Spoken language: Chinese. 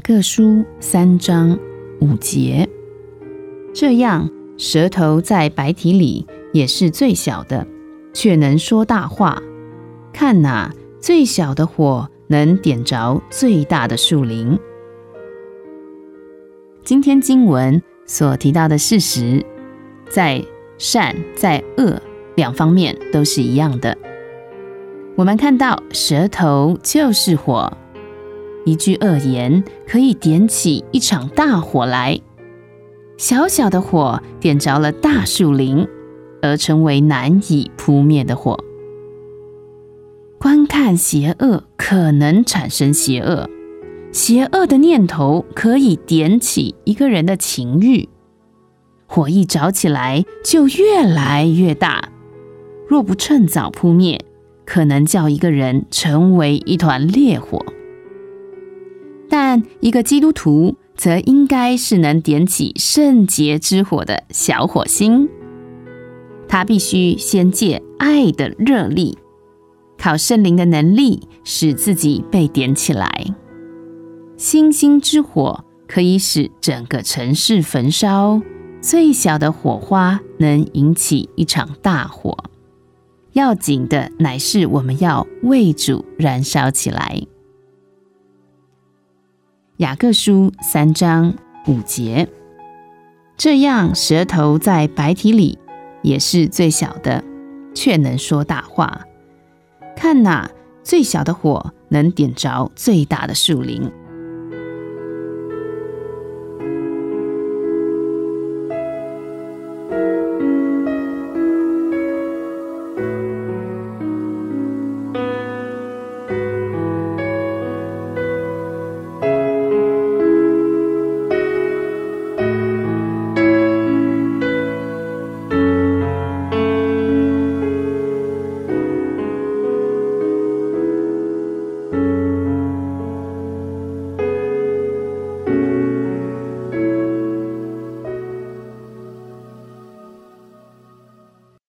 各书三章五节，这样舌头在白体里也是最小的，却能说大话。看哪，最小的火能点着最大的树林。今天经文所提到的事实，在善在恶两方面都是一样的。我们看到舌头就是火。一句恶言可以点起一场大火来，小小的火点着了大树林，而成为难以扑灭的火。观看邪恶可能产生邪恶，邪恶的念头可以点起一个人的情欲，火一着起来就越来越大，若不趁早扑灭，可能叫一个人成为一团烈火。但一个基督徒则应该是能点起圣洁之火的小火星，他必须先借爱的热力，靠圣灵的能力，使自己被点起来。星星之火可以使整个城市焚烧，最小的火花能引起一场大火。要紧的乃是我们要为主燃烧起来。雅各书三章五节，这样舌头在白体里也是最小的，却能说大话。看哪，最小的火能点着最大的树林。